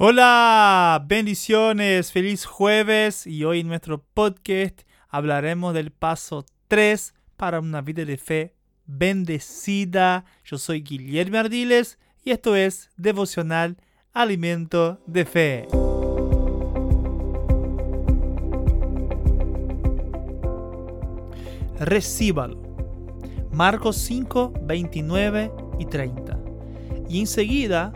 Hola, bendiciones, feliz jueves y hoy en nuestro podcast hablaremos del paso 3 para una vida de fe bendecida. Yo soy Guillermo Ardiles y esto es Devocional Alimento de Fe. Recíbalo. Marcos 5, 29 y 30. Y enseguida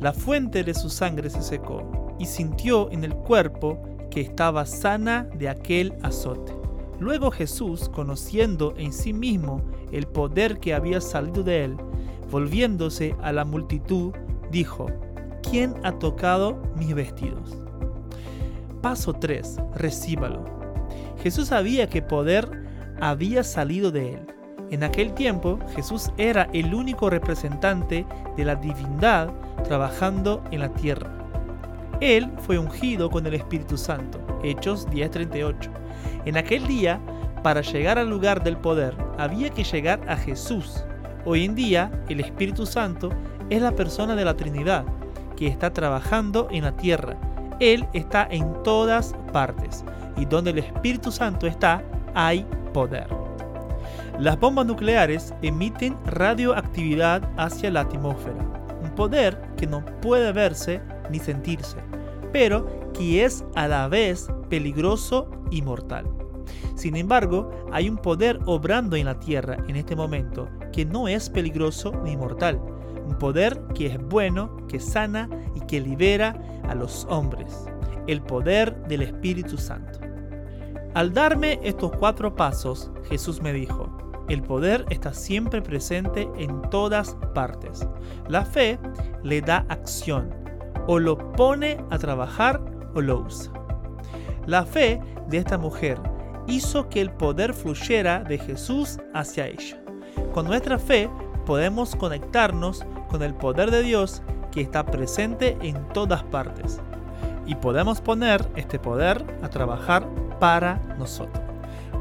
la fuente de su sangre se secó, y sintió en el cuerpo que estaba sana de aquel azote. Luego Jesús, conociendo en sí mismo el poder que había salido de él, volviéndose a la multitud, dijo, ¿quién ha tocado mis vestidos? Paso 3. Recíbalo. Jesús sabía que poder había salido de él. En aquel tiempo Jesús era el único representante de la divindad trabajando en la tierra. Él fue ungido con el Espíritu Santo. Hechos 10:38. En aquel día, para llegar al lugar del poder, había que llegar a Jesús. Hoy en día, el Espíritu Santo es la persona de la Trinidad que está trabajando en la tierra. Él está en todas partes. Y donde el Espíritu Santo está, hay poder. Las bombas nucleares emiten radioactividad hacia la atmósfera, un poder que no puede verse ni sentirse, pero que es a la vez peligroso y mortal. Sin embargo, hay un poder obrando en la Tierra en este momento que no es peligroso ni mortal, un poder que es bueno, que sana y que libera a los hombres, el poder del Espíritu Santo. Al darme estos cuatro pasos, Jesús me dijo, el poder está siempre presente en todas partes. La fe le da acción, o lo pone a trabajar o lo usa. La fe de esta mujer hizo que el poder fluyera de Jesús hacia ella. Con nuestra fe podemos conectarnos con el poder de Dios que está presente en todas partes. Y podemos poner este poder a trabajar para nosotros.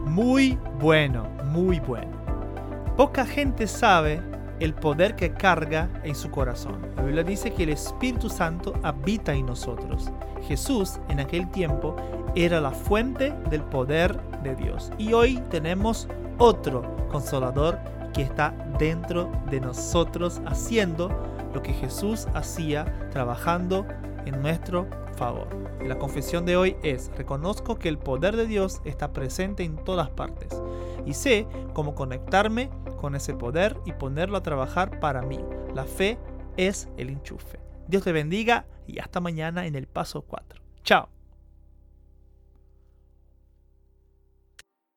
Muy bueno, muy bueno. Poca gente sabe el poder que carga en su corazón. La Biblia dice que el Espíritu Santo habita en nosotros. Jesús en aquel tiempo era la fuente del poder de Dios. Y hoy tenemos otro consolador que está dentro de nosotros haciendo lo que Jesús hacía, trabajando en nuestro favor. la confesión de hoy es, reconozco que el poder de Dios está presente en todas partes y sé cómo conectarme con ese poder y ponerlo a trabajar para mí. La fe es el enchufe. Dios te bendiga y hasta mañana en el paso 4. Chao.